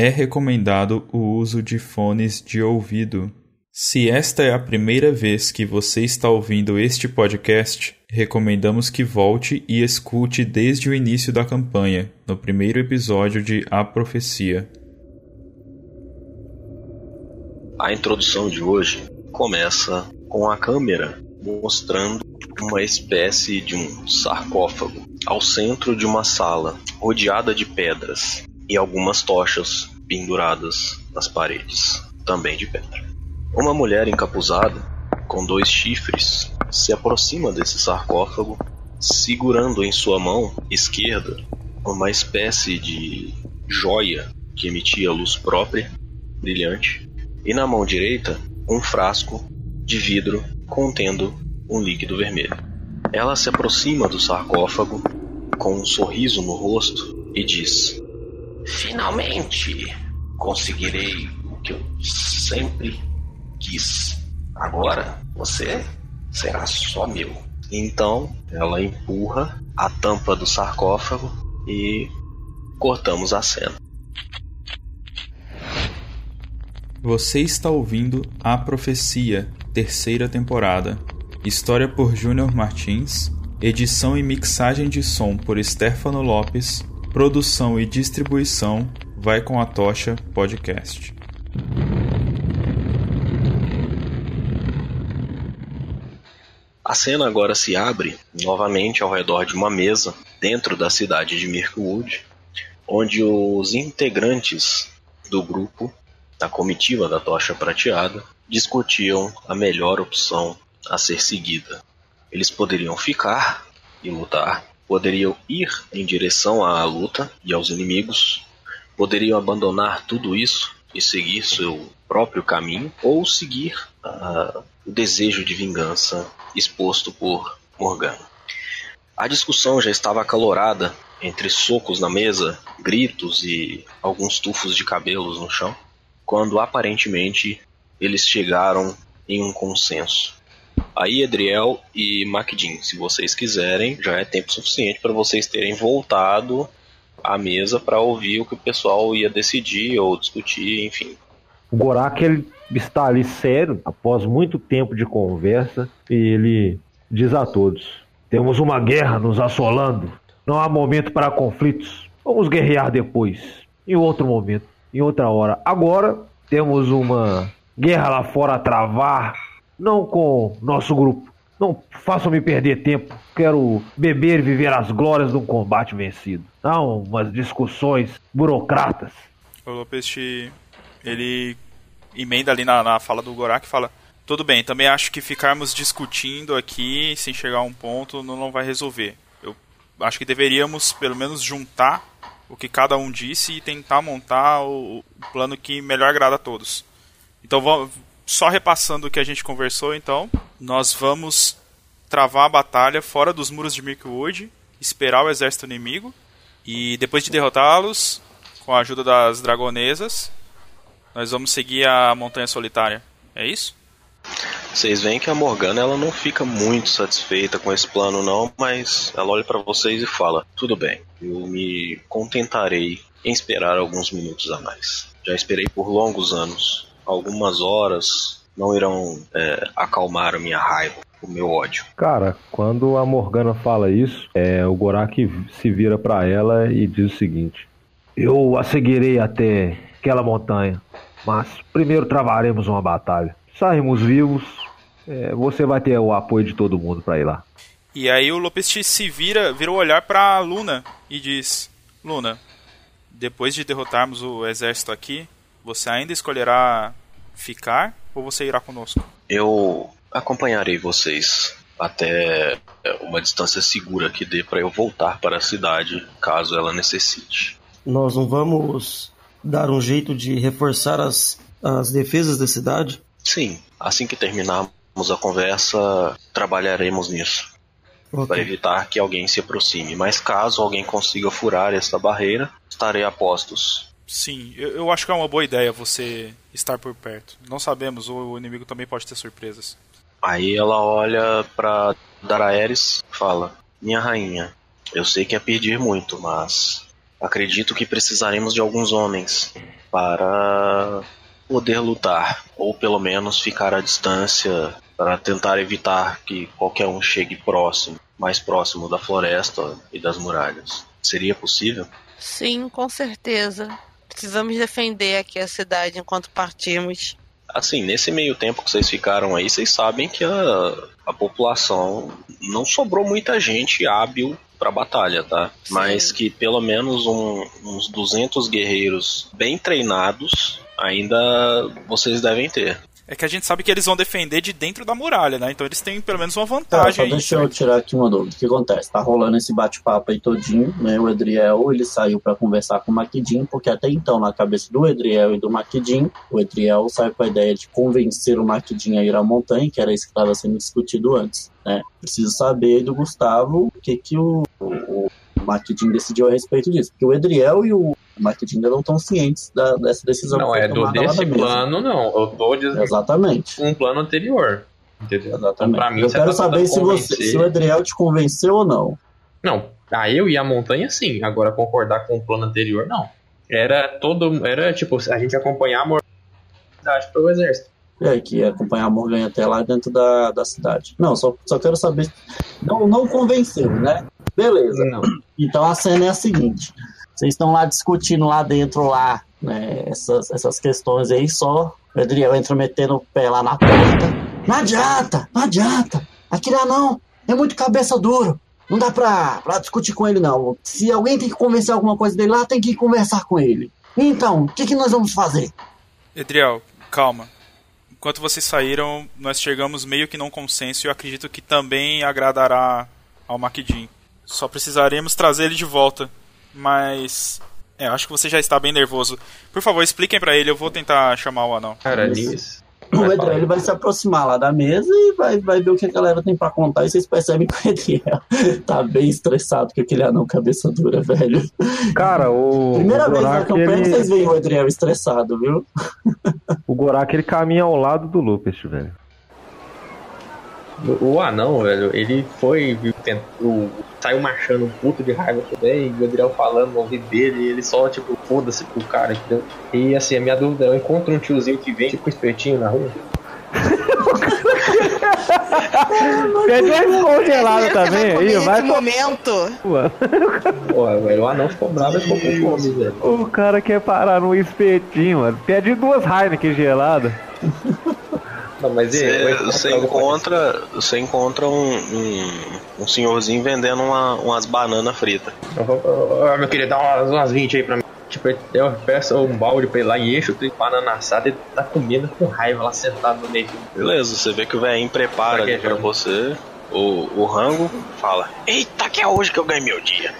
É recomendado o uso de fones de ouvido. Se esta é a primeira vez que você está ouvindo este podcast, recomendamos que volte e escute desde o início da campanha, no primeiro episódio de A Profecia. A introdução de hoje começa com a câmera mostrando uma espécie de um sarcófago ao centro de uma sala rodeada de pedras e algumas tochas penduradas nas paredes, também de pedra. Uma mulher encapuzada, com dois chifres, se aproxima desse sarcófago, segurando em sua mão esquerda uma espécie de joia que emitia luz própria, brilhante, e na mão direita um frasco de vidro contendo um líquido vermelho. Ela se aproxima do sarcófago com um sorriso no rosto e diz: Finalmente conseguirei o que eu sempre quis. Agora você será só meu. Então ela empurra a tampa do sarcófago e cortamos a cena. Você está ouvindo A Profecia, terceira temporada. História por Júnior Martins, edição e mixagem de som por Stefano Lopes, produção e distribuição Vai com a Tocha Podcast. A cena agora se abre novamente ao redor de uma mesa dentro da cidade de Mirkwood, onde os integrantes do grupo, da comitiva da Tocha Prateada, discutiam a melhor opção a ser seguida. Eles poderiam ficar e lutar, poderiam ir em direção à luta e aos inimigos, poderiam abandonar tudo isso e seguir seu próprio caminho, ou seguir uh, o desejo de vingança exposto por Morgana. A discussão já estava acalorada entre socos na mesa, gritos e alguns tufos de cabelos no chão, quando aparentemente eles chegaram em um consenso. Aí, Edriel e Macdin, se vocês quiserem, já é tempo suficiente para vocês terem voltado à mesa para ouvir o que o pessoal ia decidir ou discutir, enfim. O Gorak ele está ali sério, após muito tempo de conversa, e ele diz a todos: Temos uma guerra nos assolando. Não há momento para conflitos. Vamos guerrear depois, em outro momento, em outra hora. Agora temos uma guerra lá fora a travar, não com nosso grupo. Não façam-me perder tempo. Quero beber e viver as glórias de um combate vencido. Não umas discussões burocratas. O Lopes, ele emenda ali na, na fala do Gorak e fala: Tudo bem, também acho que ficarmos discutindo aqui sem chegar a um ponto não, não vai resolver. Eu acho que deveríamos pelo menos juntar o que cada um disse e tentar montar o, o plano que melhor agrada a todos. Então vamos, só repassando o que a gente conversou, então, nós vamos travar a batalha fora dos muros de Mirkwood, esperar o exército inimigo e depois de derrotá-los, com a ajuda das dragonesas, nós vamos seguir a Montanha Solitária. É isso? Vocês veem que a Morgana ela não fica muito satisfeita com esse plano não, mas ela olha para vocês e fala: "Tudo bem, eu me contentarei em esperar alguns minutos a mais. Já esperei por longos anos. Algumas horas não irão é, acalmar a minha raiva, o meu ódio." Cara, quando a Morgana fala isso, é, o Gorak se vira para ela e diz o seguinte: Eu a seguirei até aquela montanha, mas primeiro travaremos uma batalha. Saímos vivos, é, você vai ter o apoio de todo mundo para ir lá. E aí o Lopes se vira, vira o olhar para Luna e diz: Luna, depois de derrotarmos o exército aqui, você ainda escolherá ficar ou você irá conosco? Eu acompanharei vocês até uma distância segura que dê para eu voltar para a cidade, caso ela necessite. Nós não vamos dar um jeito de reforçar as, as defesas da cidade? Sim, assim que terminarmos a conversa, trabalharemos nisso. Okay. Para evitar que alguém se aproxime. Mas caso alguém consiga furar essa barreira, estarei a postos. Sim, eu, eu acho que é uma boa ideia você estar por perto. Não sabemos, o inimigo também pode ter surpresas. Aí ela olha para Daraeris e fala: Minha rainha, eu sei que é pedir muito, mas acredito que precisaremos de alguns homens. para poder lutar, ou pelo menos ficar à distância para tentar evitar que qualquer um chegue próximo, mais próximo da floresta e das muralhas. Seria possível? Sim, com certeza. Precisamos defender aqui a cidade enquanto partimos. Assim, nesse meio tempo que vocês ficaram aí, vocês sabem que a, a população não sobrou muita gente hábil para batalha, tá? Sim. Mas que pelo menos um- uns 200 guerreiros bem treinados ainda vocês devem ter. É que a gente sabe que eles vão defender de dentro da muralha, né? Então eles têm pelo menos uma Tá, vantagem só aí. deixa eu tirar aqui uma dúvida. O que acontece? Tá rolando esse bate-papo aí todinho, né? O Edriel, ele saiu pra conversar com o Maquidin, porque até então, na cabeça do Edriel e do Maquidin, o Edriel saiu com a ideia de convencer o Maquidin a ir à montanha, que era isso que estava sendo discutido antes, né? Preciso saber aí do Gustavo o que que o, o, o Maquidin decidiu a respeito disso. Porque o Edriel e o Maquidin ainda não estão cientes da- dessa decisão. Não, é do desse mesa. plano, não. Eu tô dizendo Exatamente. um plano anterior. Entendeu? Então, Exatamente. pra mim, eu quero tá saber se, você, se o Edriel te convenceu ou não. Não, a eu e a montanha sim. Agora concordar com o plano anterior, não. Era todo. Era tipo, a gente acompanhar a mortalidade pro exército. É, que ia acompanhar a Morgan até lá dentro da, da cidade. Não, só, só quero saber. Não, não convenceu, né? Beleza. Não. Então a cena é a seguinte: vocês estão lá discutindo lá dentro, lá, né, essas, essas questões aí, só o Adriel entra metendo o pé lá na porta. Não adianta, não adianta. Aqui lá não, é muito cabeça duro. Não dá pra, pra discutir com ele, não. Se alguém tem que convencer alguma coisa dele lá, tem que conversar com ele. Então, o que, que nós vamos fazer? Edriel, calma. Enquanto vocês saíram, nós chegamos meio que num consenso e eu acredito que também agradará ao Maquidin. Só precisaremos trazer ele de volta. Mas. É, acho que você já está bem nervoso. Por favor, expliquem pra ele, eu vou tentar chamar o anão. Cara, nisso. O falar. ele vai se aproximar lá da mesa e vai, vai ver o que a galera tem pra contar. E vocês percebem que o Edriel tá bem estressado com aquele anão cabeça dura, velho. Cara, o, Primeira o vez na campanha ele, vocês veem o Edriel estressado, viu? o Gorak ele caminha ao lado do Lupus, velho. O, anão, velho, ele foi, viu, tent- o- saiu marchando um puto de raiva também, e o Adriel falando no ouvido dele, e ele só, tipo, foda-se pro cara, entendeu? E assim, a minha dúvida é, eu encontro um tiozinho que vende com espetinho na rua. Pede um congelado também aí, vai nesse momento. pra Porra, velho, o anão ficou bravo e ficou com fome, velho. O cara quer parar no espetinho, mano. Pede duas Heineken geladas. Não, mas e, Você, encontro algo encontra, você encontra um, um, um senhorzinho vendendo uma- umas bananas fritas. Eu vou, ô, meu querido, dá umas, umas 20 aí pra mim. Tipo, eu peço um balde pra ele lá e encho, tem banana assada e tá comendo com raiva lá sentado no meio. Beleza, você vê que o velhinho prepara ali pra você o, o rango, fala: Eita, que é hoje que eu ganhei meu dia.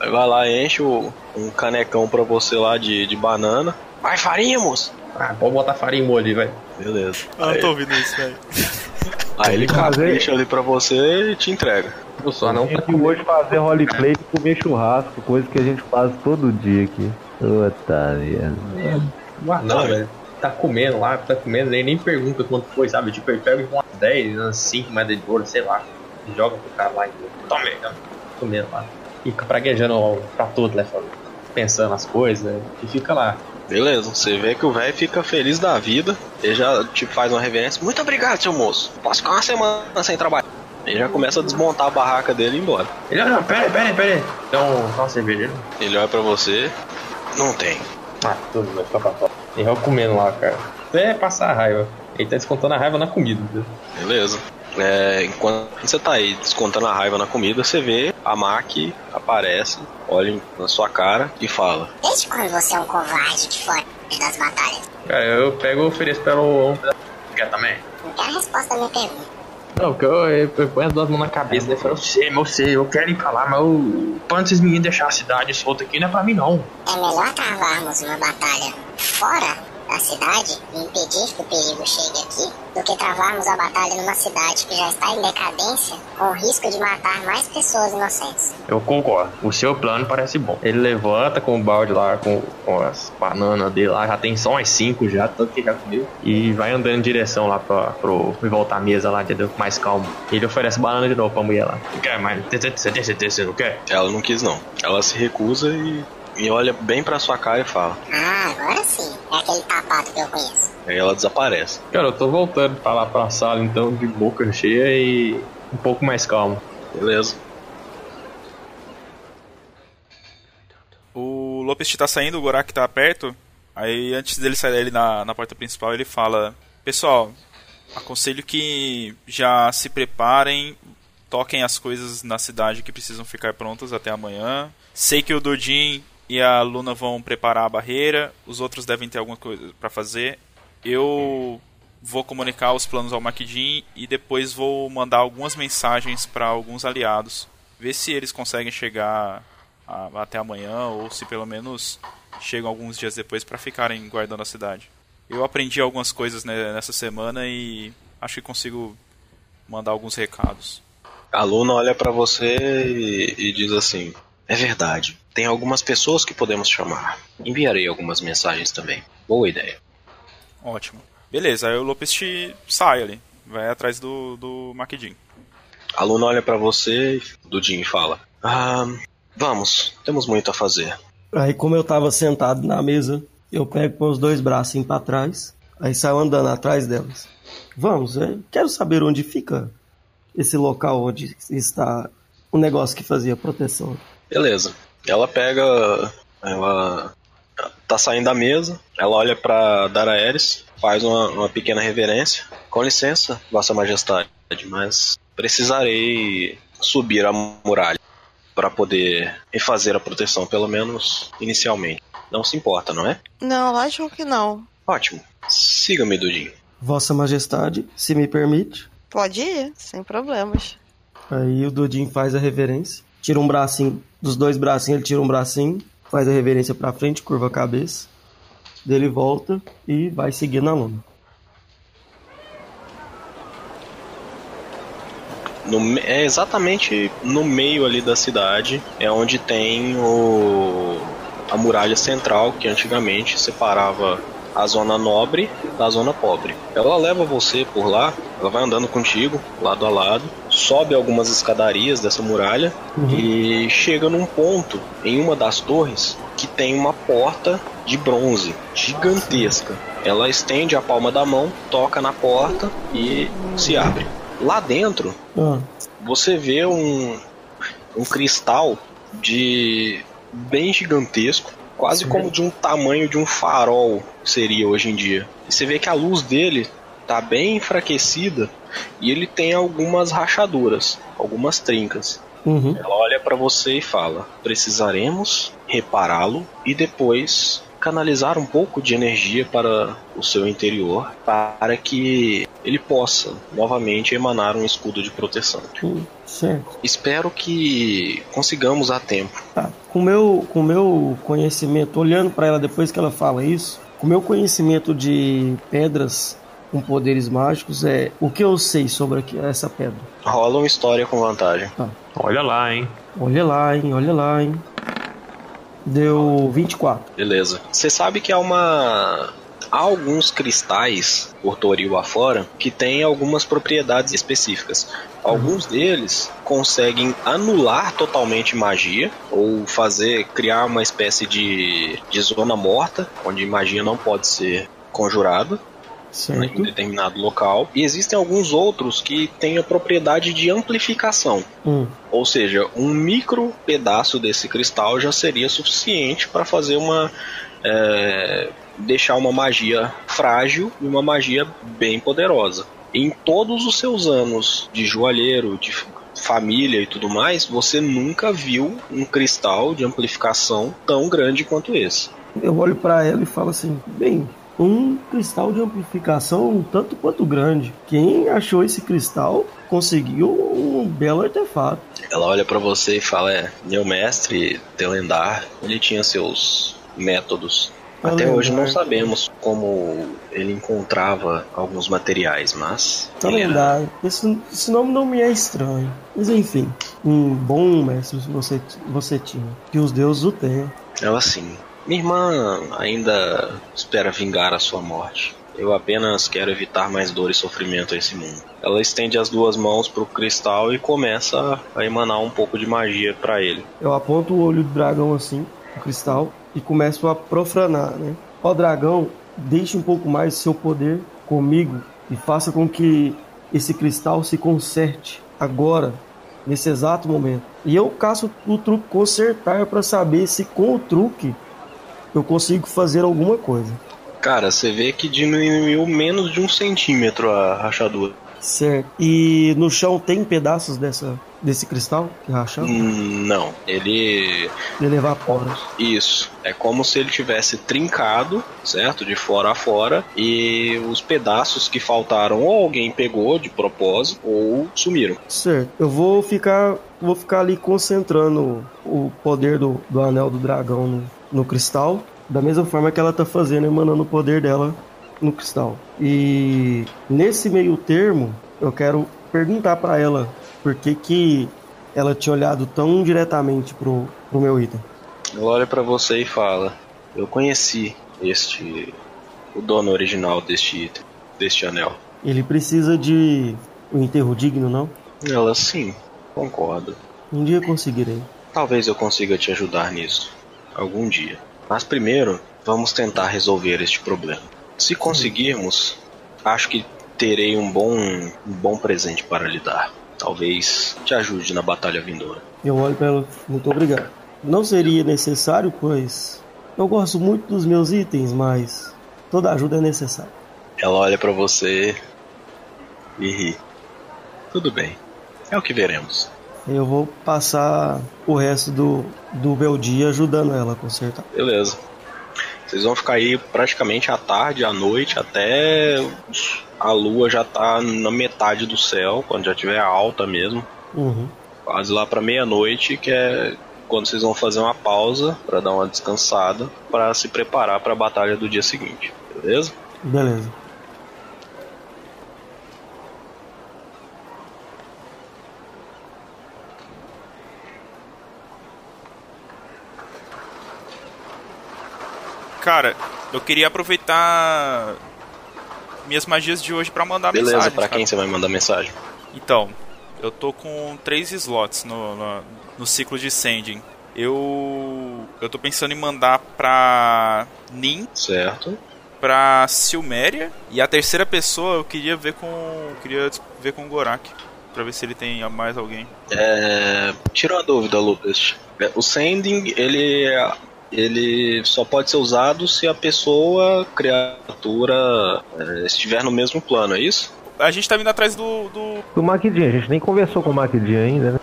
Aí vai lá, enche o- um canecão pra você lá de, de banana. Vai, farinha, moço! Ah, pode botar farinha em molho, velho. Beleza. Eu não Aí, tô ouvindo isso, velho. aí ele Fazer- capricha ali pra você e te entrega. O só não Tem tá que hoje fazer roleplay e comer churrasco, coisa que a gente faz todo dia aqui. Puta merda. O anão, velho. Tá comendo lá, tá comendo, ele nem pergunta quanto foi, sabe? Tipo, ele pega umas 10, umas 5 moedas de ouro, sei lá. E joga pro cara lá e toma aí, toma. comendo lá. E fica praguejando pra todo, né? Pensando as coisas, e fica lá. Beleza, você vê que o velho fica feliz da vida. Ele já te faz uma reverência. Muito obrigado, seu moço. Posso ficar uma semana sem trabalhar. Ele já começa a desmontar a barraca dele e ir embora. Ele, não, pera pera pera. Então, só uma cerveja. Ele olha pra você. Não tem. Ah, tudo vai ficar pra fora. E eu comendo lá, cara. Até passar a raiva. Ele tá descontando a raiva na comida? Beleza. É, enquanto você tá aí descontando a raiva na comida, você vê a Mac aparece, olha na sua cara e fala: Desde quando você é um covarde que foge das batalhas? Cara, eu pego e ofereço pra ela um pedaço. Quer também? Não quero a resposta da minha pergunta. Não, porque eu, eu, eu ponho as duas mãos na cabeça falo, eu sei, eu sei, eu quero ir pra lá, mas eu, quando esses meninos deixar a cidade solta aqui, não é pra mim não. É melhor travarmos uma batalha fora da cidade e impedir que o perigo chegue aqui do que travarmos a batalha numa cidade que já está em decadência com o risco de matar mais pessoas inocentes. Eu concordo, o seu plano parece bom. Ele levanta com o balde lá, com, com as bananas dele lá, já tem só umas cinco já, tanto que já comeu. E vai andando em direção lá pra, pro, e voltar à mesa lá, entendeu? Mais calmo. Ele oferece banana de novo pra mulher lá. Não quer, mas você tem certeza que você não quer? Ela não quis não. Ela se recusa e e olha bem pra sua cara e fala. Ah, agora sim. É aquele tapado que eu conheço. Aí ela desaparece. Cara, eu tô voltando pra lá pra sala então, de boca cheia e um pouco mais calmo. Beleza. O Lopes tá saindo, o Gorak tá perto. Aí antes dele sair ali na, na porta principal, ele fala: Pessoal, aconselho que já se preparem, toquem as coisas na cidade que precisam ficar prontas até amanhã. Sei que o Dodin e a Luna vão preparar a barreira, os outros devem ter alguma coisa para fazer. Eu vou comunicar os planos ao Makidin e depois vou mandar algumas mensagens para alguns aliados, ver se eles conseguem chegar a, até amanhã ou se pelo menos chegam alguns dias depois para ficarem guardando a cidade. Eu aprendi algumas coisas né, nessa semana e acho que consigo mandar alguns recados. A Luna olha pra você e, e diz assim: É verdade. Tem algumas pessoas que podemos chamar. Enviarei algumas mensagens também. Boa ideia. Ótimo. Beleza, aí o Lopes te sai ali, vai atrás do, do Maquidin. A Luna olha pra você, do Jim, e fala: Ah, vamos, temos muito a fazer. Aí, como eu tava sentado na mesa, eu pego com os dois bracinhos pra trás, aí saio andando atrás delas. Vamos, eu quero saber onde fica esse local onde está o negócio que fazia proteção. Beleza. Ela pega. Ela tá saindo da mesa, ela olha pra Daraeris, faz uma, uma pequena reverência. Com licença, Vossa Majestade, mas precisarei subir a muralha para poder refazer a proteção, pelo menos inicialmente. Não se importa, não é? Não, lógico que não. Ótimo. Siga-me, Dudinho. Vossa Majestade, se me permite. Pode ir, sem problemas. Aí o Dodinho faz a reverência, tira um bracinho, dos dois bracinhos ele tira um bracinho, faz a reverência pra frente, curva a cabeça, dele volta e vai seguir na luna. No é exatamente no meio ali da cidade, é onde tem o a muralha central que antigamente separava a zona nobre da zona pobre. Ela leva você por lá, ela vai andando contigo, lado a lado, sobe algumas escadarias dessa muralha e chega num ponto em uma das torres que tem uma porta de bronze gigantesca. Ela estende a palma da mão, toca na porta e se abre. Lá dentro Ah, você vê um, um cristal de bem gigantesco, quase como de um tamanho de um farol seria hoje em dia. E você vê que a luz dele tá bem enfraquecida e ele tem algumas rachaduras, algumas trincas. uhum. Ela olha para você e fala: "Precisaremos repará-lo e depois canalizar um pouco de energia para o seu interior para que ele possa novamente emanar um escudo de proteção. Hum, certo. Espero que consigamos a tempo. Tá. Com meu, com meu conhecimento, olhando pra ela depois que ela fala isso, com meu conhecimento de pedras com poderes mágicos, é o que eu sei sobre aqui- essa pedra. Rola uma história com vantagem. Olha lá, hein? Olha lá, hein? Olha lá, hein? Deu 24. Beleza. Você sabe que há uma. Há alguns cristais por Toril afora que têm algumas propriedades específicas. Alguns deles conseguem anular totalmente magia ou fazer criar uma espécie de, de zona morta onde magia não pode ser conjurada em Certo? determinado local. E existem alguns outros que têm a propriedade de amplificação. Hum, Ou seja, um micro pedaço desse cristal já seria suficiente para fazer uma. é, deixar uma magia frágil e uma magia bem poderosa. Em todos os seus anos de joalheiro, de família e tudo mais, você nunca viu um cristal de amplificação tão grande quanto esse. eu olho pra ela e falo assim: bem, um cristal de amplificação um tanto quanto grande. Quem achou esse cristal conseguiu um belo artefato. Ela olha para você e fala: É, meu mestre Telendar, ele tinha seus métodos. Até Telendar. hoje não sabemos como ele encontrava alguns materiais, mas. Ele era-. Esse, esse nome não me é estranho. Mas enfim, um bom mestre você, você tinha. Que os deuses o tenham. Ela assim: Minha irmã ainda espera vingar a sua morte. Eu apenas quero evitar mais dor e sofrimento a esse mundo. Ela estende as duas mãos pro cristal e começa a emanar um pouco de magia para ele. Eu aponto o olho do dragão assim. o cristal e começo a profanar, né? Ó dragão, deixe um pouco mais seu poder comigo e faça com que esse cristal se conserte agora, nesse exato momento. E eu caço o truque consertar para saber se com o truque eu consigo fazer alguma coisa. Cara, você vê que diminuiu menos de um centímetro a rachadura. Certo. E no chão tem pedaços dessa, desse cristal que rachou? Hum, Não, ele. Ele evapora. Isso. É como se ele tivesse trincado, certo? De fora a fora. E os pedaços que faltaram, ou alguém pegou de propósito, ou sumiram. Certo. Eu vou ficar. Vou ficar ali concentrando o poder do, do anel do dragão no, no cristal. Da mesma forma que ela tá fazendo, emanando o poder dela no cristal. E nesse meio termo, eu quero perguntar para ela por que que ela tinha olhado tão diretamente pro, pro meu item. Ela olha pra você e fala: Eu conheci este. o dono original deste item, deste anel. Ele precisa de um enterro digno, não? Ela sim, concordo. Um dia conseguirei. Talvez eu consiga te ajudar nisso. Algum dia. Mas primeiro, vamos tentar resolver este problema. Se conseguirmos, acho que terei um bom, um bom presente para lhe dar. Talvez te ajude na batalha vindoura. Eu olho para ela, muito obrigado. Não seria necessário, pois eu gosto muito dos meus itens, mas toda ajuda é necessária. Ela olha para você e ri. Tudo bem. É o que veremos. Eu vou passar o resto do, do meu dia ajudando ela a consertar. Beleza. Vocês vão ficar aí praticamente à tarde, à noite, até a lua já tá na metade do céu, quando já tiver alta mesmo. Uhum. Quase lá pra meia-noite, que é quando vocês vão fazer uma pausa para dar uma descansada, para se preparar para a batalha do dia seguinte. Beleza? Beleza. Cara, eu queria aproveitar minhas magias de hoje pra mandar Beleza, mensagem. pra quem você vai mandar mensagem? Então, eu tô com três slots no, no, no ciclo de Sending. Eu. Eu tô pensando em mandar pra Nin, Certo. pra Silméria. E a terceira pessoa eu queria ver com. eu queria ver com o Gorak. Pra ver se ele tem mais alguém. É, tira uma dúvida, Lucas. É, O sending, ele ele só pode ser usado se a pessoa, criatura, é, estiver no mesmo plano, é isso? A gente tá vindo atrás do. do... Do Maquidinho, a gente nem conversou com o Maquidinho ainda, né?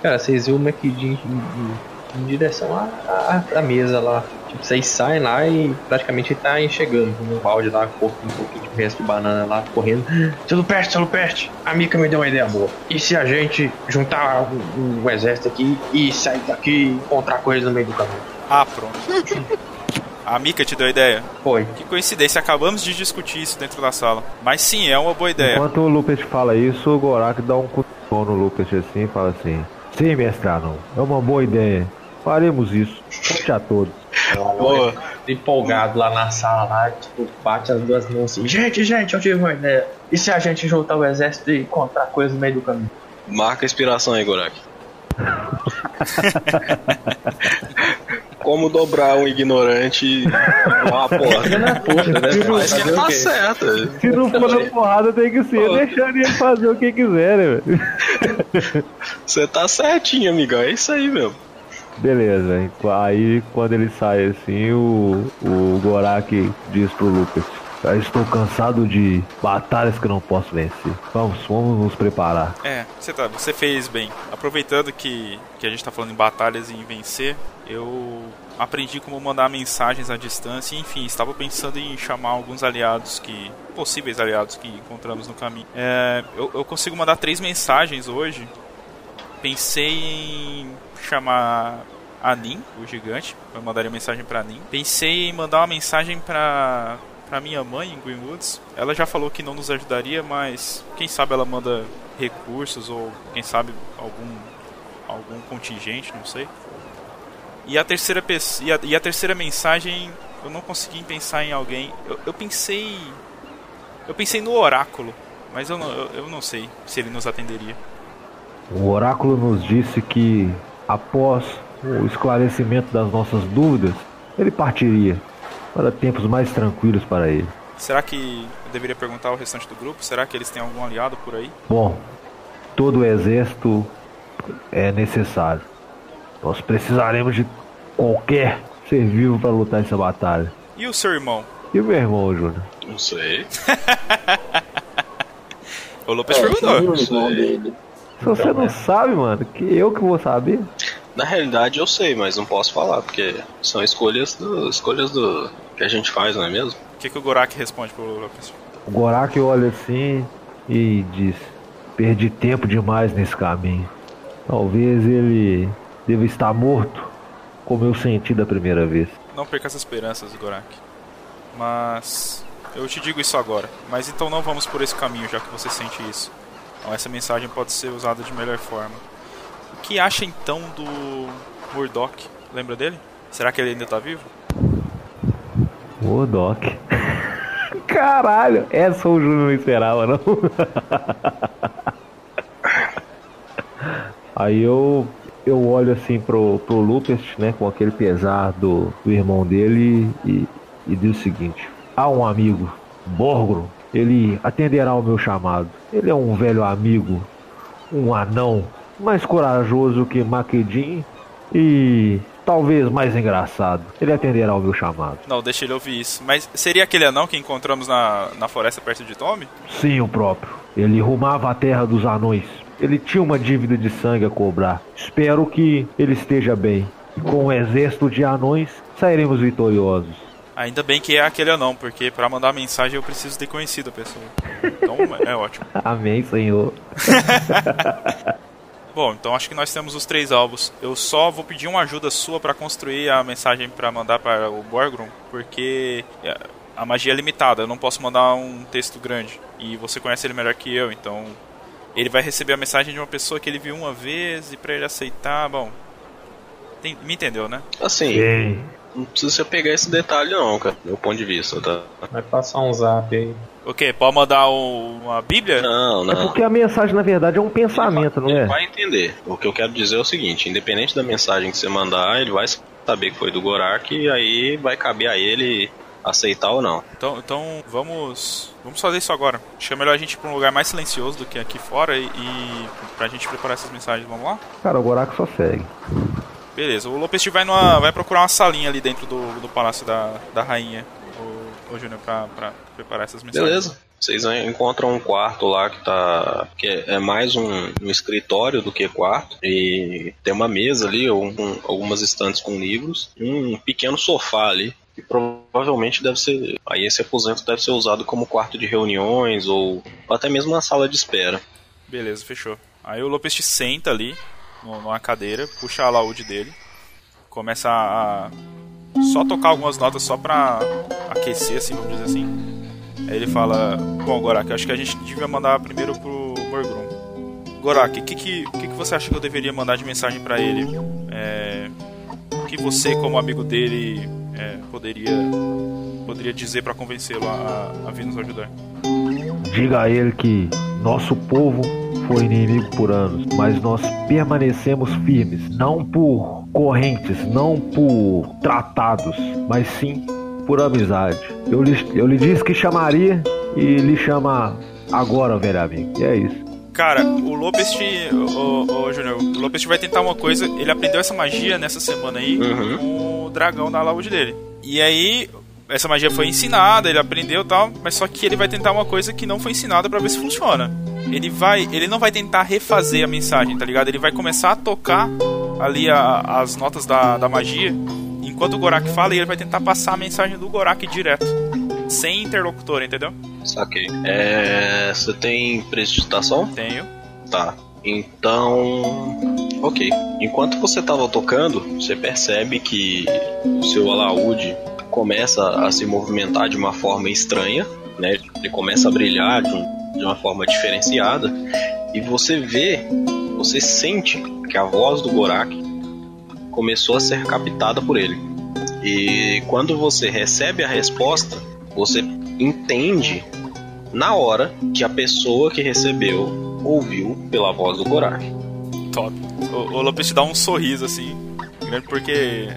Cara, vocês viram o McDin em, em direção à, à, à mesa lá. Tipo, vocês saem lá e praticamente tá chegando com um balde lá, com um pouquinho de resto de banana lá, correndo. Seu Lupeste, seu Lupeste, a Mika me deu uma ideia boa. E se a gente juntar o, o exército aqui e sair daqui e encontrar coisas no meio do caminho? Ah, pronto. A Mika te deu a ideia? Foi. Que coincidência, acabamos de discutir isso dentro da sala. Mas sim, é uma boa ideia. Enquanto o Lupus fala isso, o Gorak dá um cutucão no Lupus assim e fala assim: Sim, mestrado, é uma boa ideia. Faremos isso. Conte a todos. Boa. Empolgado lá na sala, lá, tipo, bate as duas mãos assim. Gente, gente, eu tive uma ideia. E se a gente juntar o exército e encontrar coisas no meio do caminho? Marca a inspiração aí, Gorak. Como dobrar um ignorante numa porta? Poxa, né? Mas o tá certo. Se não for na porrada, tem que ser Pô. deixando ele fazer o que quiser, né, velho? Você tá certinho, amigão. É isso aí mesmo. Beleza, aí quando ele sai assim, o, o Gorak diz pro Lucas: "Eu Estou cansado de batalhas que eu não posso vencer. Vamos, vamos nos preparar. É, você, tá, você fez bem. Aproveitando que, que a gente tá falando em batalhas e em vencer, eu aprendi como mandar mensagens à distância. Enfim, estava pensando em chamar alguns aliados que. possíveis aliados que encontramos no caminho. É, eu, eu consigo mandar três mensagens hoje. Pensei em chamar a Nin, o gigante. Eu mandaria mensagem pra Nin. Pensei em mandar uma mensagem pra, pra minha mãe em Greenwoods. Ela já falou que não nos ajudaria, mas quem sabe ela manda recursos ou quem sabe algum algum contingente, não sei. E a terceira e a, e a terceira mensagem, eu não consegui pensar em alguém. Eu, eu pensei eu pensei no oráculo, mas eu não, eu, eu não sei se ele nos atenderia. O oráculo nos disse que após o esclarecimento das nossas dúvidas, ele partiria para tempos mais tranquilos para ele. Será que eu deveria perguntar ao restante do grupo? Será que eles têm algum aliado por aí? Bom, todo o exército é necessário. Nós precisaremos de qualquer ser vivo para lutar essa batalha. E o seu irmão? E o meu irmão, Júnior? Não sei. O Lopes É, perguntou. é dele? Se você não sabe, mano, que eu que vou saber. Na realidade eu sei, mas não posso falar, porque são escolhas do, escolhas do que a gente faz, não é mesmo? O que, que o Gorak responde pro Lopes? O Gorak olha assim e diz: Perdi tempo demais nesse caminho. Talvez ele deva estar morto, como eu senti da primeira vez. Não perca as esperanças, Gorak. Mas eu te digo isso agora. Mas então não vamos por esse caminho, já que você sente isso. Então essa mensagem pode ser usada de melhor forma. O que acha então do Murdoch? Lembra dele? Será que ele ainda tá vivo? Doc. Caralho, essa o Júnior não esperava, não. Aí eu, eu olho assim pro, pro Lupus, né, com aquele pesar do, do irmão dele e, e diz o seguinte: Há um amigo, Borgro, ele atenderá ao meu chamado. Ele é um velho amigo, um anão, mais corajoso que Maquedin e talvez mais engraçado. Ele atenderá ao meu chamado. Não, deixa ele ouvir isso. Mas seria aquele anão que encontramos na, na floresta perto de Tommy? Sim, o próprio. Ele rumava a terra dos anões. Ele tinha uma dívida de sangue a cobrar. Espero que ele esteja bem. E com o exército de anões, sairemos vitoriosos. Ainda bem que é aquele anão, porque pra mandar mensagem eu preciso ter conhecido a pessoa. Então é ótimo. Amém, Senhor. Bom, então acho que nós temos os três alvos. Eu só vou pedir uma ajuda sua pra construir a mensagem pra mandar para o Borgrum, porque é, a magia é limitada. Eu não posso mandar um texto grande. E você conhece ele melhor que eu, então ele vai receber a mensagem de uma pessoa que ele viu uma vez e pra ele aceitar, bom. tem- me entendeu, né? Assim, Sim. não precisa você pegar esse detalhe não, cara, do meu ponto de vista, tá? Vai passar um zap aí. O quê? Pode mandar um- uma Bíblia? Não, É não. porque a mensagem, na verdade, é um pensamento, não Ele é? vai entender. O que eu quero dizer é o seguinte: independente da mensagem que você mandar, ele vai saber que foi do Gorak e aí vai caber a ele aceitar ou não. Então, então vamos vamos fazer isso agora. Acho que é melhor a gente ir pra um lugar mais silencioso do que aqui fora e, e pra gente preparar essas mensagens. Vamos lá? Cara, o Gorak só segue. Beleza, o Lopes vai, numa, vai procurar uma salinha ali dentro do, do palácio da, da rainha, o, o Júnior, pra, pra preparar essas mensagens. Beleza. Vocês encontram um quarto lá que tá. que é mais um, um escritório do que quarto. E tem uma mesa ali, um- um- algumas estantes com livros, e um pequeno sofá ali. Que provavelmente deve ser. Aí esse aposento deve ser usado como quarto de reuniões ou, até mesmo uma sala de espera. Beleza, fechou. Aí o Lopes te senta ali, numa cadeira, puxa a alaúde dele, começa a, só tocar algumas notas só pra aquecer, assim, vamos dizer assim. Aí ele fala, bom, Gorak, acho que a gente devia mandar primeiro pro Morgrum. Gorak, o que, que, que, que você acha que eu deveria mandar de mensagem pra ele? É, que você, como amigo dele, é, poderia, poderia dizer pra convencê-lo a, a vir nos ajudar? Diga a ele que nosso povo foi inimigo por anos, mas nós permanecemos firmes, não por correntes, não por tratados, mas sim por amizade. Eu lhe, eu lhe disse que chamaria e lhe chama agora, velho amigo. E é isso. Cara, o Lopes te. Ô, ô, ô, Júnior, o Lopes te vai tentar uma coisa. Ele aprendeu essa magia nessa semana aí Uhum. O dragão da alaúde dele. E aí, essa magia foi ensinada, ele aprendeu e tal, mas só que ele vai tentar uma coisa que não foi ensinada pra ver se funciona. Ele vai. Ele não vai tentar refazer a mensagem, tá ligado? Ele vai começar a tocar ali a- as notas da, da magia. Enquanto o Gorak fala, e ele vai tentar passar a mensagem do Gorak direto. Sem interlocutor, entendeu? Saquei. É. Você tem prestidigitação? Tenho. Tá. Então. Ok. Enquanto você estava tocando, você percebe que o seu alaúde começa a se movimentar de uma forma estranha, né? Ele começa a brilhar de, um- de uma forma diferenciada. E você vê, você sente que a voz do Gorak começou a ser captada por ele. E quando você recebe a resposta, você entende na hora que a pessoa que recebeu ouviu pela voz do Gorak. Top. O, o Lopes te dá um sorriso assim. grande porque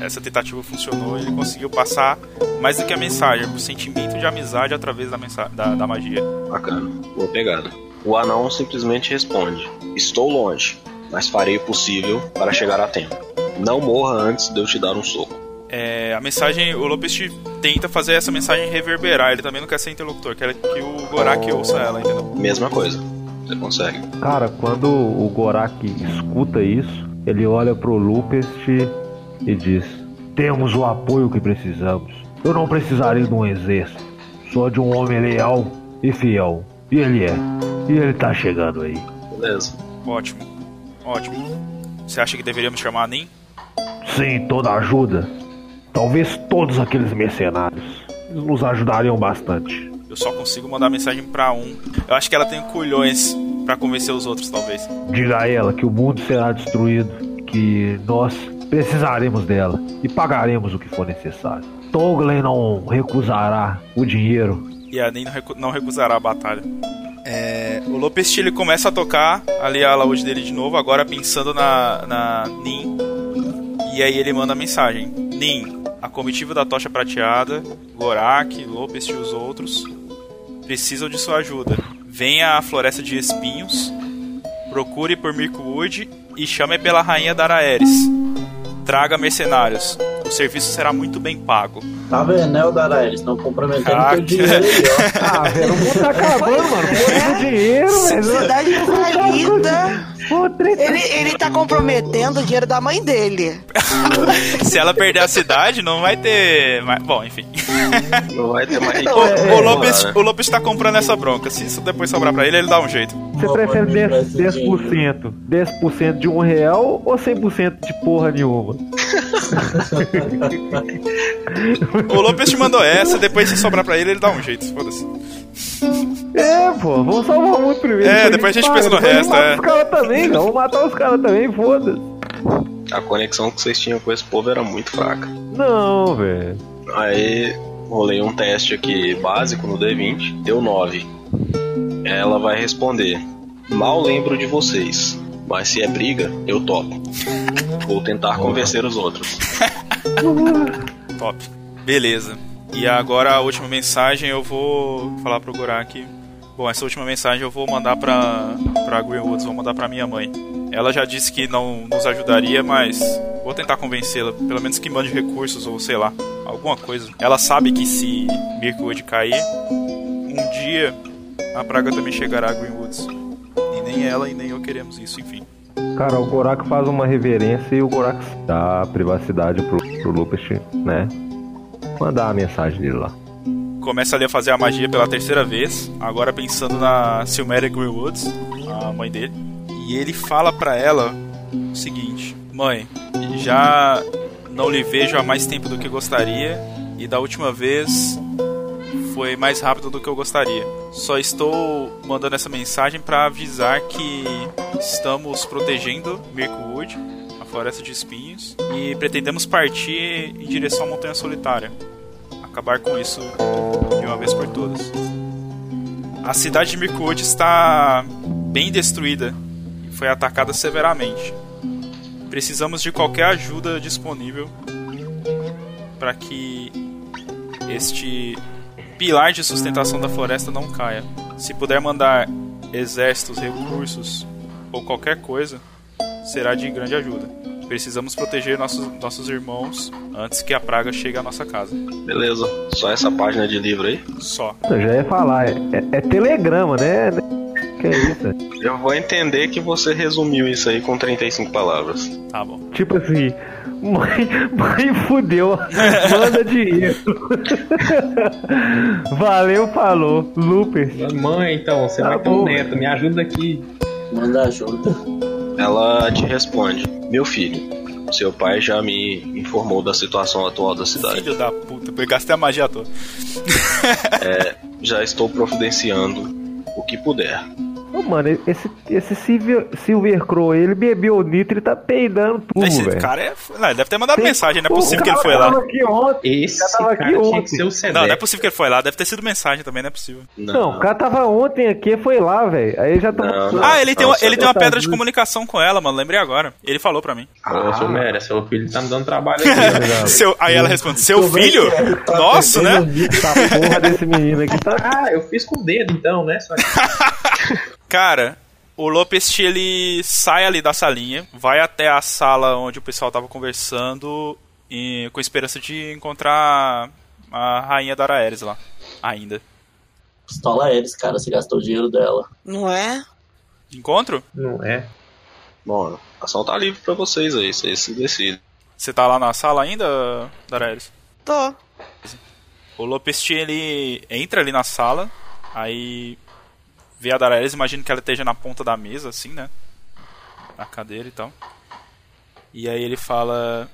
essa tentativa funcionou e ele conseguiu passar mais do que a mensagem, o sentimento de amizade através da, mensagem, da, da magia. Bacana, boa pegada. O anão simplesmente responde: Estou longe, mas farei o possível para chegar a tempo. Não morra antes de eu te dar um soco. É, a mensagem, o Lopes tenta fazer essa mensagem reverberar, ele também não quer ser interlocutor, quer que o Gorak ouça ela, entendeu? Mesma coisa, você consegue. Cara, quando o Gorak escuta isso, ele olha pro Lupest e diz: Temos o apoio que precisamos. Eu não precisarei de um exército, só de um homem leal e fiel. E ele é. E ele tá chegando aí. Beleza. Ótimo, ótimo. Você acha que deveríamos chamar a Nin? Sim, toda ajuda. Talvez todos aqueles mercenários. Eles nos ajudariam bastante. Eu só consigo mandar mensagem pra um. Eu acho que ela tem culhões pra convencer os outros, talvez. Diga a ela que o mundo será destruído, que nós precisaremos dela e pagaremos o que for necessário. Toglen não recusará o dinheiro. E a Nin não, recu não recusará a batalha. É, o Lopes ele começa a tocar ali a alaúde dele de novo, agora pensando na, na Nin. E aí ele manda a mensagem: Nin, a comitiva da tocha prateada, Gorak, Lopes e os outros precisam de sua ajuda. Venha à floresta de espinhos, procure por Mirkwood e chame pela rainha Daraeris. Traga mercenários. O serviço será muito bem pago. Tá vendo, né, o Dara? Eles estão comprometendo Ah, teu dinheiro aí, ó. Ah, velho, o mundo tá acabando, mano. Pô, dinheiro, velho. Cidade falida. Ele, ele tá comprometendo o dinheiro da mãe dele. Se ela perder a cidade, não vai ter. mais- Bom, enfim. Não vai ter mais O, é, o Lopes, né? o Lopes tá comprando essa bronca. Se isso depois sobrar pra ele, ele dá um jeito. Você prefere 10%, 10%, 10% de um real ou 100% de porra nenhuma? O Lopes te mandou essa, depois se sobrar pra ele, ele dá um jeito. Foda-se. É, pô, vamos salvar o mundo primeiro. É, depois a gente pensa no depois resto, é. os caras também, não. Vamos matar os caras também, foda-se. A conexão que vocês tinham com esse povo era muito fraca. Não, velho. Aí rolei um teste aqui básico no D20, deu 9. Ela vai responder: Mal lembro de vocês, mas se é briga, eu topo. Vou tentar convencer os outros. Top. Beleza. E agora a última mensagem eu vou falar pro Gorak. Bom, essa última mensagem eu vou mandar pra, pra Greenwoods, vou mandar pra minha mãe. Ela já disse que não nos ajudaria, mas vou tentar convencê-la. Pelo menos que mande recursos ou sei lá, alguma coisa. Ela sabe que se Mirkwood cair, um dia a praga também chegará a Greenwoods. Nem ela e nem eu queremos isso, enfim. Cara, o Gorak faz uma reverência e o Gorak dá privacidade pro, pro Lupus, né? Mandar a mensagem dele lá. começa ali a fazer a magia pela terceira vez, agora pensando na Silmeria Greenwoods, a mãe dele. E ele fala pra ela o seguinte: Mãe, já não lhe vejo há mais tempo do que gostaria, e da última vez foi mais rápido do que eu gostaria. Só estou mandando essa mensagem pra avisar que estamos protegendo Mirkwood, a floresta de espinhos, e pretendemos partir em direção à Montanha Solitária acabar com isso de uma vez por todas. A cidade de Mirkwood está bem destruída e foi atacada severamente. Precisamos de qualquer ajuda disponível para que este pilar de sustentação da floresta não caia. Se puder mandar exércitos, recursos ou qualquer coisa, será de grande ajuda. Precisamos proteger nossos, nossos irmãos antes que a praga chegue à nossa casa. Beleza, só essa página de livro aí. Só. Eu já ia falar, é, é- é telegrama, né? Que é isso? Eu vou entender que você resumiu isso aí com 35 palavras. Tá bom. Tipo assim, mãe, mãe fudeu, manda dinheiro. Valeu, falou. Lupers. Mãe, então, você Tá vai ter um bom. neto, me ajuda aqui. Manda ajuda. Ela te responde: Meu filho, seu pai já me informou da situação atual da cidade. Filho da puta, eu gastei a magia toda. Já estou providenciando o que puder. Ô, mano, esse, esse Silver, Silver Crow, ele bebeu nitro e tá peidando tudo, Esse velho. cara é. Não, ele deve ter mandado Tem- mensagem, não é possível que ele foi lá. tava aqui ontem. Esse cara aqui tinha ontem. que ser o Sedex. Não, não é possível que ele foi lá, deve ter sido mensagem também, não é possível. Não, o cara tava ontem aqui, foi lá, velho. Aí já tá. Não, não. Ah, ele tem, Não, uma, ele tem uma tá pedra de comunicação com ela, mano. Lembrei agora. Ele falou pra mim. Ô, seu Méria, seu filho tá me dando trabalho aqui. Seu, aí ela responde: Seu filho? Nossa, né? Essa porra desse menino aqui tá. ah, eu fiz com o dedo então, né? Só que... Cara, o Lopest ele sai ali da salinha, vai até a sala onde o pessoal tava conversando e com esperança de encontrar a rainha da Araeres lá. Ainda. Pistola eles, cara, você gastou o dinheiro dela. Não é? Encontro? Não é. Bom, a ação tá livre pra vocês aí, vocês se decidem. Você tá lá na sala ainda, Daraeris? Tô. O Lopest ele entra ali na sala, aí vê a Daraeris, imagino que ela esteja na ponta da mesa, assim, né? Na cadeira e tal. E aí ele fala: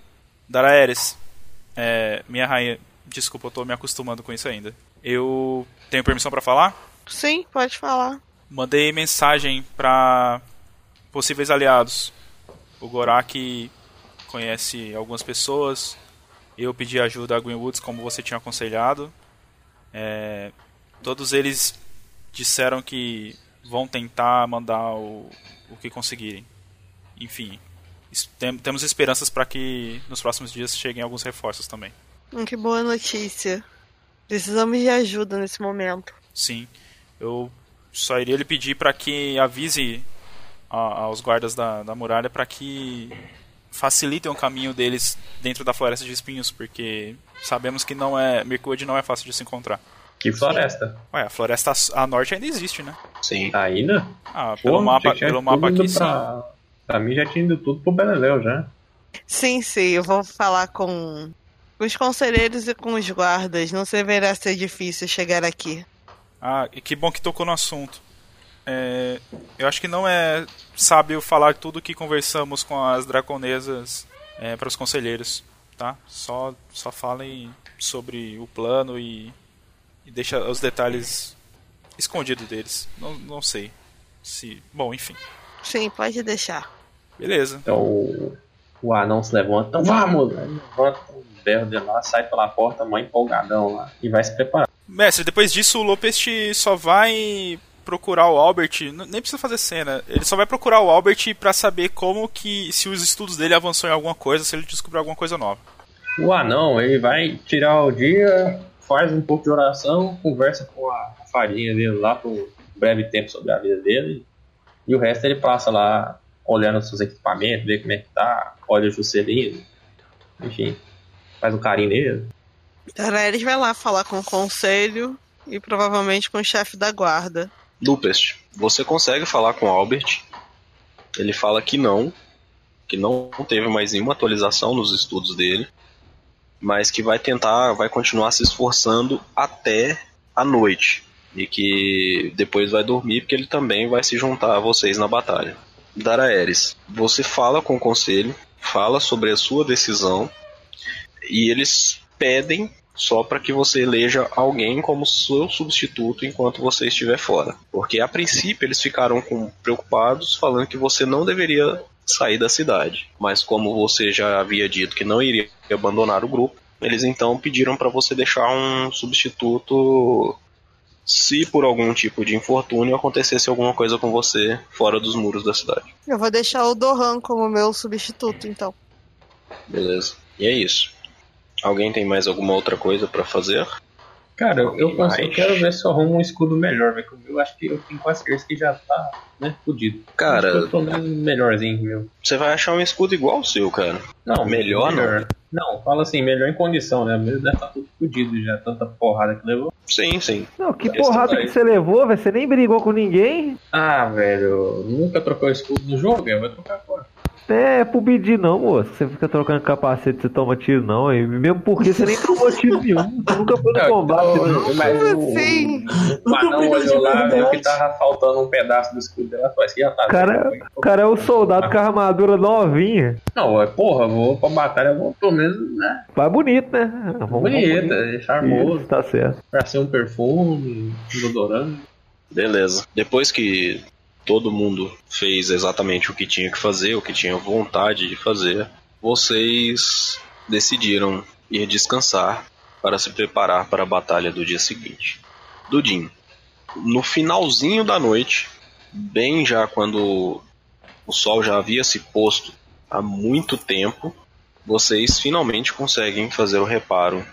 Daraeris, é, minha rainha, desculpa, eu tô me acostumando com isso ainda. Eu tenho permissão pra falar? Sim, pode falar. Mandei mensagem pra possíveis aliados. O Gorak conhece algumas pessoas. Eu pedi ajuda a Greenwoods, como você tinha aconselhado. É, todos eles disseram que vão tentar mandar o, o que conseguirem. Enfim, tem- temos esperanças para que nos próximos dias cheguem alguns reforços também. Hum, que boa notícia. Precisamos de ajuda nesse momento. Sim, eu só iria lhe pedir para que avise a- aos guardas da, da muralha para que facilitem o caminho deles dentro da floresta de espinhos, porque sabemos que não é Mirkwood não é fácil de se encontrar. Que floresta. Ué, a floresta a norte ainda existe, né? Sim. Ainda? Ah, pelo Pô, mapa, pelo mapa aqui sim. pra... pra mim já tinha ido tudo pro Beleléu já. Sim, sim, eu vou falar com com os conselheiros e com os guardas. Não deverá ser difícil chegar aqui. Ah, e que bom que tocou no assunto. É, eu acho que não é sábio falar tudo que conversamos com as draconesas é, para os conselheiros, tá? Só, só falem sobre o plano e, e deixa os detalhes escondidos deles. Não, não sei se, bom, enfim, Sim, pode deixar. beleza. Então o, o anão se levanta. Então vamos! Aí levanta o berro de lá, sai pela porta, mãe empolgadão lá. E vai se preparar. Mestre, depois disso o Lopest só vai procurar o Albert, nem precisa fazer cena, ele só vai procurar o Albert pra saber como que, se os estudos dele avançou em alguma coisa, se ele descobriu alguma coisa nova. O anão, ele vai tirar o dia, faz um pouco de oração, conversa com a farinha dele lá por um breve tempo sobre a vida dele. E o resto ele passa lá olhando os seus equipamentos, vê como é que tá, olha o Juscelino. Enfim, faz um carinho nele. Taraelis vai lá falar com o conselho e provavelmente com o chefe da guarda. Lupest, você consegue falar com o Albert? Ele fala que não, que não teve mais nenhuma atualização nos estudos dele, mas que vai tentar, vai continuar se esforçando até a noite e que depois vai dormir porque ele também vai se juntar a vocês na batalha. Daraeris, você fala com o conselho, fala sobre a sua decisão e eles pedem só para que você eleja alguém como seu substituto enquanto você estiver fora. Porque a princípio eles ficaram com, preocupados, falando que você não deveria sair da cidade. Mas como você já havia dito que não iria abandonar o grupo, eles então pediram para você deixar um substituto se por algum tipo de infortúnio acontecesse alguma coisa com você fora dos muros da cidade. Eu vou deixar o Dohan como meu substituto, então. Beleza? E é isso. Alguém tem mais alguma outra coisa para fazer? Cara, eu, eu, Vai. eu quero ver se eu arrumo um escudo melhor, velho. Eu acho que eu tenho quase certeza que já tá, né, fudido. Cara- pelo menos melhorzinho, meu. Você vai achar um escudo igual ao seu, cara. Não, Melhor não. Não, fala assim, melhor em condição, né? Mesmo deve estar tudo fudido já, tanta porrada que levou. Sim, sim. Não, que Esse porrada daí. que você levou, velho. Você nem brigou com ninguém. Ah, velho, nunca trocou escudo no jogo, velho, vai trocar agora. É, pro pedir não, moço. Você fica trocando capacete, você toma tiro, não. E mesmo porque você nem tomou tiro nenhum. Você nunca foi no combate, não. Mas o, Sim. o anão olhou lá, viu que tava faltando um pedaço do escudo dela, falou assim, já tá. O cara, o cara é o soldado com a armadura novinha. Não, é porra, vou pra batalha, vou pelo menos, né? Vai bonito, né? Vamos- Bonita, é charmoso, Isso, tá certo. pra ser um perfume, um desodorante. Beleza. Depois que todo mundo fez exatamente o que tinha que fazer, o que tinha vontade de fazer, vocês decidiram ir descansar para se preparar para a batalha do dia seguinte. Dudim, no finalzinho da noite, bem já quando o sol já havia se posto há muito tempo, vocês finalmente conseguem fazer o reparo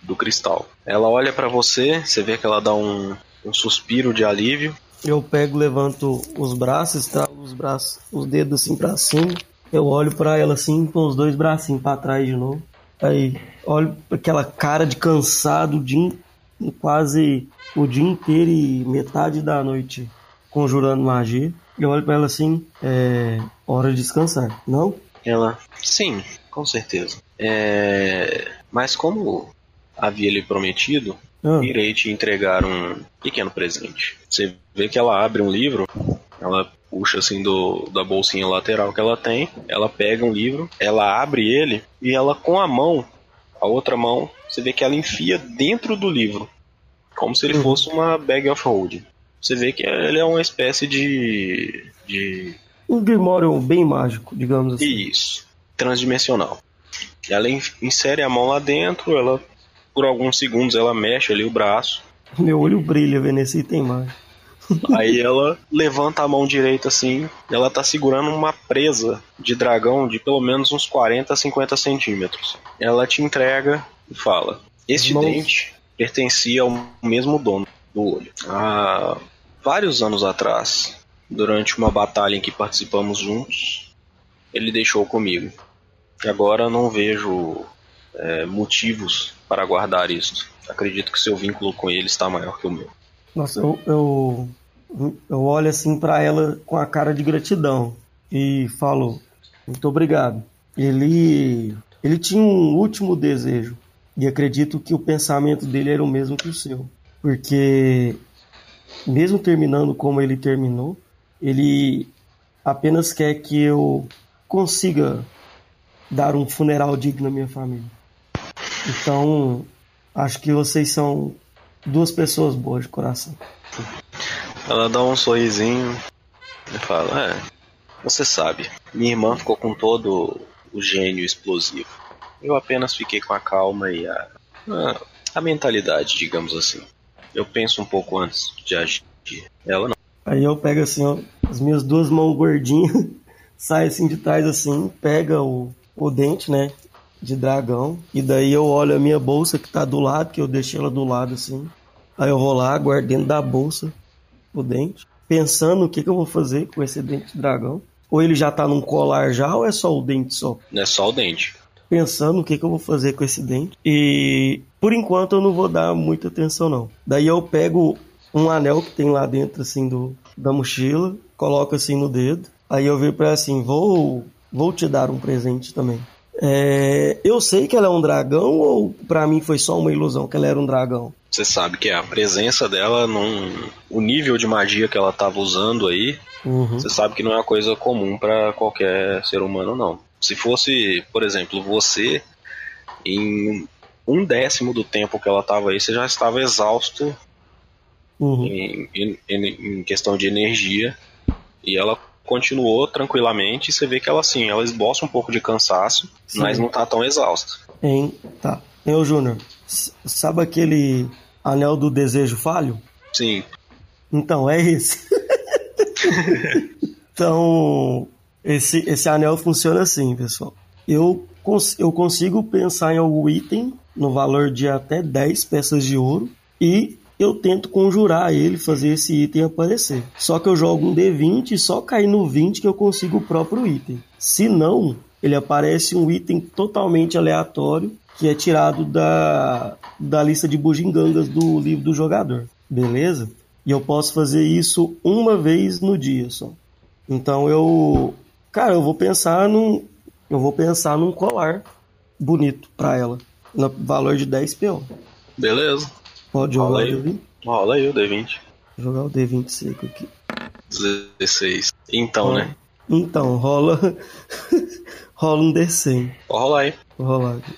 do cristal. Ela olha para você, você vê que ela dá um, um suspiro de alívio. Eu pego, levanto os braços, trago os braços, os dedos assim pra cima. Eu olho para ela assim, com os dois bracinhos para trás de novo. Aí olho pra aquela cara de cansado, dia, quase o dia inteiro e metade da noite conjurando magia. Eu olho para ela assim, é hora de descansar, não? Ela, sim, com certeza. É... Mas como havia lhe prometido, Ah. irei te entregar um pequeno presente. Você vê que ela abre um livro, ela puxa assim do, da bolsinha lateral que ela tem, ela pega um livro, ela abre ele e ela com a mão, a outra mão, você vê que ela enfia dentro do livro, como se ele Uhum. fosse uma bag of holding. Você vê que ele é uma espécie de. de. Um Grimório bem mágico, digamos assim. Isso. Transdimensional. Ela in- insere a mão lá dentro, ela. Por alguns segundos ela mexe ali o braço. Meu olho brilha vendo esse item mágico. Aí ela levanta a mão direita assim. Ela tá segurando uma presa de dragão de pelo menos uns 40 a 50 centímetros. Ela te entrega e fala: Este Mãos. dente pertencia ao mesmo dono do olho. Há vários anos atrás, durante uma batalha em que participamos juntos, ele deixou comigo. E agora não vejo é, motivos para guardar isto. Acredito que seu vínculo com ele está maior que o meu. Nossa, eu, eu, eu olho assim pra ela com a cara de gratidão e falo: Muito obrigado. Ele, ele tinha um último desejo e acredito que o pensamento dele era o mesmo que o seu. Porque, mesmo terminando como ele terminou, ele apenas quer que eu consiga dar um funeral digno à minha família. Então, acho que vocês são duas pessoas boas de coração. Ela dá um sorrisinho e fala: É, você sabe, minha irmã ficou com todo o gênio explosivo. Eu apenas fiquei com a calma e a, a, a mentalidade, digamos assim. Eu penso um pouco antes de agir. Ela não. Aí eu pego assim, ó, as minhas duas mãos gordinhas, sai assim de trás assim, pega o, o dente, né, de dragão, e daí eu olho a minha bolsa que tá do lado, que eu deixei ela do lado assim. Aí eu vou lá, guardo dentro da bolsa o dente, pensando o que, que eu vou fazer com esse dente de dragão. Ou ele já tá num colar já, ou é só o dente só? É só o dente. pensando o que, que eu vou fazer com esse dente. E por enquanto eu não vou dar muita atenção não. Daí eu pego um anel que tem lá dentro assim do da mochila, coloco assim no dedo. Aí eu viro para ela assim, vou vou te dar um presente também. É, eu sei que ela é um dragão ou pra mim foi só uma ilusão que ela era um dragão? Você sabe que a presença dela, num, o nível de magia que ela estava usando aí, Uhum. Você sabe que não é uma coisa comum para qualquer ser humano, não. Se fosse, por exemplo, você, em um décimo do tempo que ela estava aí, você já estava exausto Uhum. em, em- em- questão de energia. E ela continuou tranquilamente. E você vê que ela, assim, ela esboça um pouco de cansaço, Sim. mas não tá tão exausta. Hein? Tá. Eu, Júnior, sabe aquele anel do desejo falho? Sim, Então, é esse. então, esse, esse anel funciona assim, pessoal. Eu, cons- eu consigo pensar em algum item no valor de até 10 peças de ouro e eu tento conjurar ele, fazer esse item aparecer. Só que eu jogo um D20 e só cair no 20 que eu consigo o próprio item. Se não, ele aparece um item totalmente aleatório que é tirado da, da lista de bugigangas do livro do jogador. Beleza? E eu posso fazer isso uma vez no dia só. Então eu, cara, eu vou pensar num, eu vou pensar num colar bonito pra ela, no valor de 10 PO. beleza. Pode jogar Rola o aí. D20? Rola aí o D20. Jogar o D20 seco aqui. 16. Então, Rola. né? Então, rola rola um D100. Pode rolar aí. Vou rolar aqui.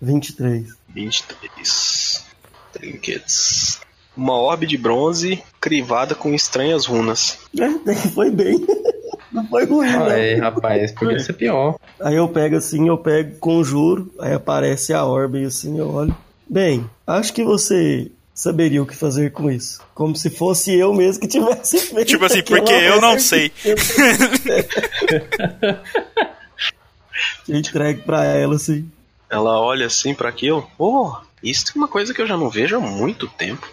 23. 23. Trinquetes. uma orbe de bronze crivada com estranhas runas. É, foi bem. Não foi ruim, Ah, né? é, rapaz, podia ser pior. Aí eu pego assim, eu pego conjuro, aí aparece a orbe assim, eu olho. Bem, acho que você saberia o que fazer com isso. Como se fosse eu mesmo que tivesse feito. Tipo assim, porque eu não sei. Eu entrego pra ela assim. Ela olha assim pra aquilo. Oh, isso é uma coisa que eu já não vejo há muito tempo.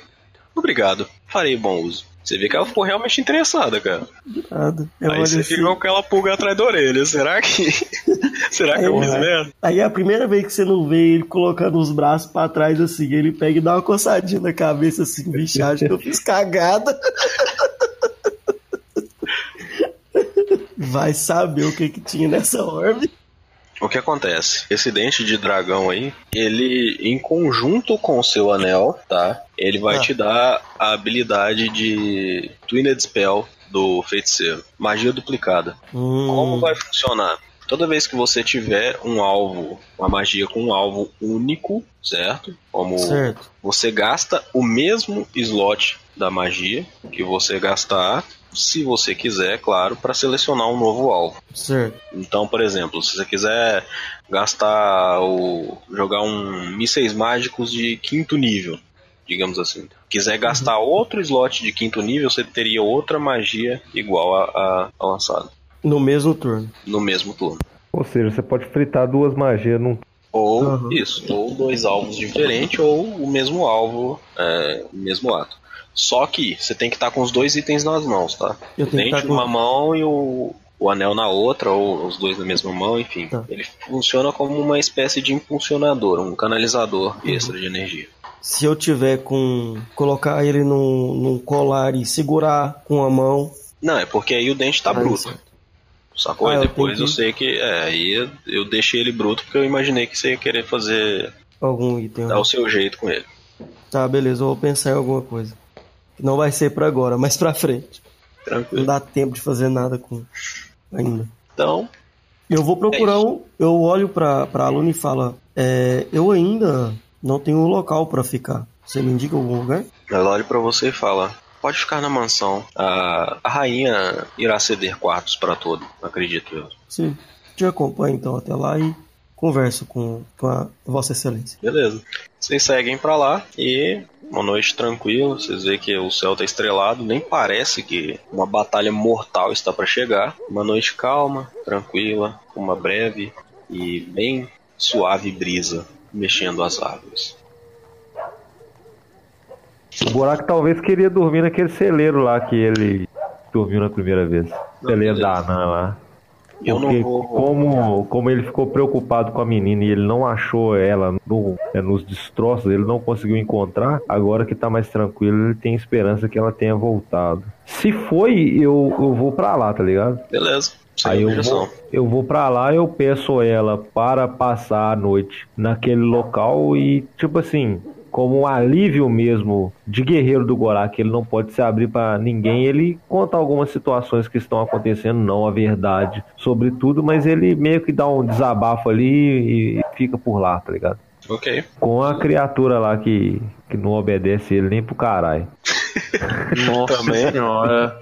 Obrigado, farei bom uso. Você vê que ela ficou realmente interessada, cara. Nada. Aí você assim. fica com aquela pulga atrás da orelha. Será que. Será que eu fiz merda? Aí é a primeira vez que você não vê ele colocando os braços pra trás assim, ele pega e dá uma coçadinha na cabeça assim, bicho, acho que eu fiz cagada. Vai saber o que que tinha nessa orbe. O que acontece? Esse dente de dragão aí, ele, em conjunto com o seu anel, tá? Ele vai Ah. te dar a habilidade de Twined Spell do feiticeiro. Magia duplicada. Como Hum, vai funcionar? Toda vez que você tiver um alvo, uma magia com um alvo único, certo? Como certo. você gasta o mesmo slot da magia que você gastar, se você quiser, claro, para selecionar um novo alvo. Certo. Então, por exemplo, se você quiser gastar o jogar um mísseis mágicos de quinto nível, digamos assim, quiser gastar outro slot de quinto nível, você teria outra magia igual a, a, a lançada No mesmo turno. no mesmo turno. Ou seja, você pode fritar duas magias num. Ou Aham. isso, ou dois alvos diferentes, ou o mesmo alvo, é, o mesmo ato. Só que você tem que estar com os dois itens nas mãos, tá? Eu o dente estar com- numa mão e o, o anel na outra, ou os dois na mesma mão, enfim. Tá. Ele funciona como uma espécie de impulsionador, um canalizador Uhum. extra de energia. Se eu tiver com. colocar ele num, num colar e segurar com a mão. Não, é porque aí o dente tá aí bruto. certo. Sacou? Ah, E eu depois eu que- sei que. É, aí eu deixei ele bruto porque eu imaginei que você ia querer fazer. Algum item. dar o seu jeito com ele. Tá, beleza, eu vou pensar em alguma coisa. Não vai ser pra agora, mas pra frente. Não Tranquilo. dá tempo de fazer nada com ainda. Então, Eu vou procurar É um. Eu olho pra, pra aluna e falo: é, Eu ainda não tenho um local pra ficar. Você me indica algum lugar? ela olha pra você e fala: Pode ficar na mansão. A, a rainha irá ceder quartos pra todo, acredito eu. Sim. Te acompanho então até lá e converso com, com a Vossa Excelência. Beleza. Vocês seguem pra lá e uma noite tranquila. Vocês veem que o céu tá estrelado. Nem parece que uma batalha mortal está pra chegar. Uma noite calma, tranquila, com uma breve e bem suave brisa mexendo as árvores. O buraco talvez queria dormir naquele celeiro lá que ele dormiu na primeira vez. Celeiro da Anã lá. Eu Porque não vou. como, como ele ficou preocupado com a menina e ele não achou ela no- é, nos destroços, ele não conseguiu encontrar, agora que tá mais tranquilo, ele tem esperança que ela tenha voltado. Se foi, eu, eu vou pra lá, tá ligado? Beleza. Sem Aí eu vou, eu vou pra lá, eu peço ela para passar a noite naquele local e, tipo assim, como um alívio mesmo de guerreiro do Gorak, ele não pode se abrir pra ninguém, ele conta algumas situações que estão acontecendo, não a verdade sobre tudo, mas ele meio que dá um desabafo ali e fica por lá, tá ligado? Ok. Com a criatura lá que, que não obedece ele nem pro caralho. Nossa Também. senhora.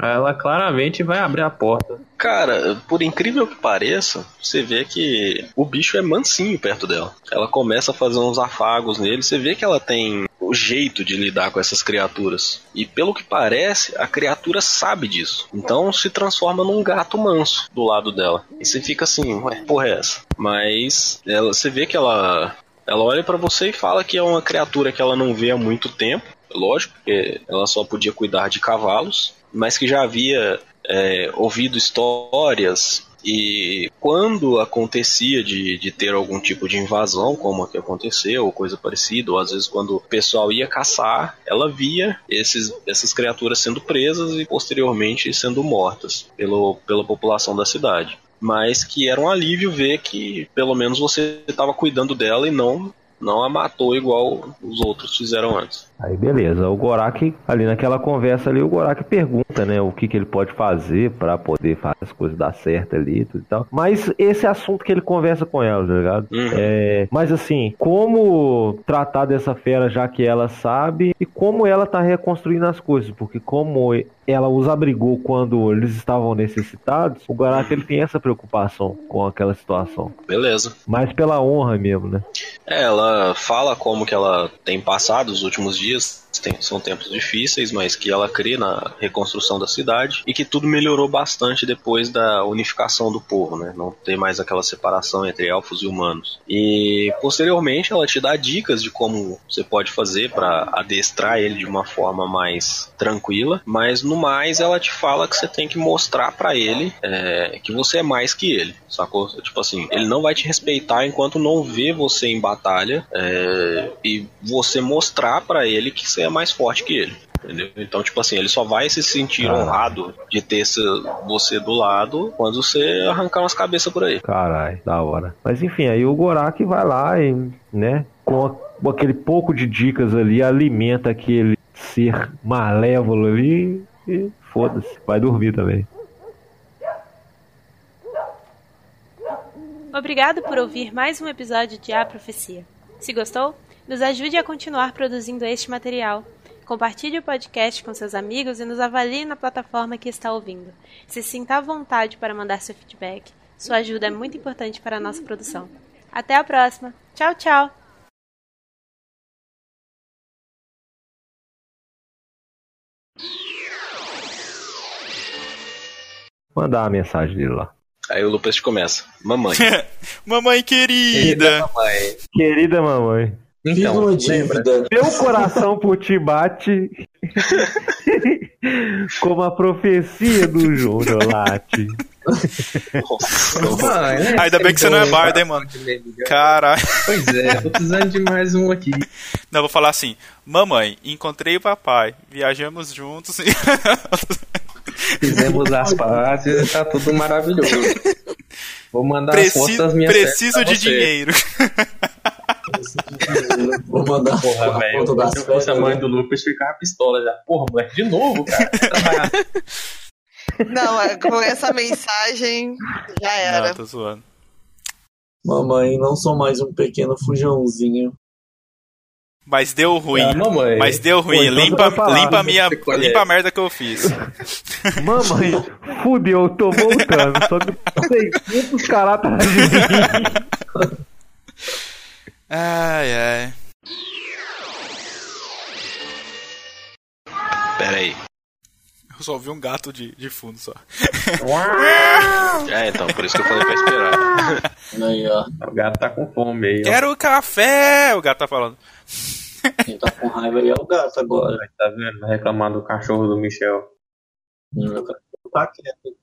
Ela claramente vai abrir a porta. Cara, por incrível que pareça, você vê que o bicho é mansinho perto dela. Ela começa a fazer uns afagos nele, você vê que ela tem o jeito de lidar com essas criaturas. E pelo que parece, a criatura sabe disso. Então se transforma num gato manso do lado dela. E você fica assim, ué, porra é essa? Mas ela, você vê que ela ela olha pra você e fala que é uma criatura que ela não vê há muito tempo. Lógico, porque ela só podia cuidar de cavalos, mas que já havia é, ouvido histórias e quando acontecia de, de ter algum tipo de invasão, como a que aconteceu, ou coisa parecida, ou às vezes quando o pessoal ia caçar, ela via esses, essas criaturas sendo presas e posteriormente sendo mortas pelo, pela população da cidade. Mas que era um alívio ver que pelo menos você estava cuidando dela e não, não a matou igual os outros fizeram antes. Aí beleza, o Gorak, ali naquela conversa ali, o Gorak pergunta, né, o que, que ele pode fazer pra poder fazer as coisas dar certo ali e tudo e tal. Mas esse é assunto que ele conversa com ela, tá ligado? Uhum. É, mas assim, como tratar dessa fera já que ela sabe e como ela tá reconstruindo as coisas, porque como ela os abrigou quando eles estavam necessitados, o Gorak ele tem essa preocupação com aquela situação. Beleza. Mais pela honra mesmo, né? É, ela fala como que ela tem passado os últimos dias, Just. Tem- são tempos difíceis, mas que ela crê na reconstrução da cidade e que tudo melhorou bastante depois da unificação do povo, né? Não ter mais aquela separação entre elfos e humanos. E posteriormente ela te dá dicas de como você pode fazer para adestrar ele de uma forma mais tranquila, mas no mais ela te fala que você tem que mostrar para ele é, que você é mais que ele, sacou? Tipo assim, ele não vai te respeitar enquanto não vê você em batalha é, e você mostrar para ele que você é mais forte que ele. Entendeu? Então, tipo assim, ele só vai se sentir Ah. honrado de ter esse- você do lado quando você arrancar umas cabeças por aí. Caralho, da hora. Mas enfim, aí o Gorak vai lá e, né, com, a- com aquele pouco de dicas ali, alimenta aquele ser malévolo ali e foda-se, vai dormir também. Obrigado por ouvir mais um episódio de A Profecia. Se gostou, nos ajude a continuar produzindo este material. Compartilhe o podcast com seus amigos e nos avalie na plataforma que está ouvindo. Se sinta à vontade para mandar seu feedback. Sua ajuda é muito importante para a nossa produção. Até a próxima. Tchau, tchau! Mandar a mensagem dele lá. Aí o Lucas começa: Mamãe. Mamãe querida. Mamãe. Querida mamãe, Fiz Então, uma lembra? dívida. meu coração por ti bate como a profecia do Júnior Late. Nossa, Mãe, né? Ainda bem que você não é bardo, hein, mano? Caralho. Pois é, tô precisando de mais um aqui. Não, eu vou falar assim: Mamãe, encontrei o papai. Viajamos juntos. e- Fizemos as pazes e tá tudo maravilhoso. Vou mandar as Preci- fotos das minhas preciso de você. dinheiro. Vou mandar Porra, a velho. foto das Se eu fosse a mãe do Lucas, ficava pistola já. Porra, moleque, de novo, cara. Não, é, com essa mensagem já era. Não, tô zoando. Mamãe, não sou mais um pequeno fujãozinho. Mas deu ruim. Ah, mamãe. Mas deu ruim. Pô, então limpa, limpa, a minha, limpa a merda que eu fiz. Mamãe, fudeu, tô voltando. Só que 600 caráteres de mim. Ai, ai. pera aí. Eu só ouvi um gato de, de fundo só. É, então, por isso que eu falei pra esperar. Aí, ó. O gato tá com fome aí. ó. Quero café! O gato tá falando. Quem tá com raiva aí é o gato agora. Tá vendo? Vai reclamar do cachorro do Michel. Hum, Tá quieto.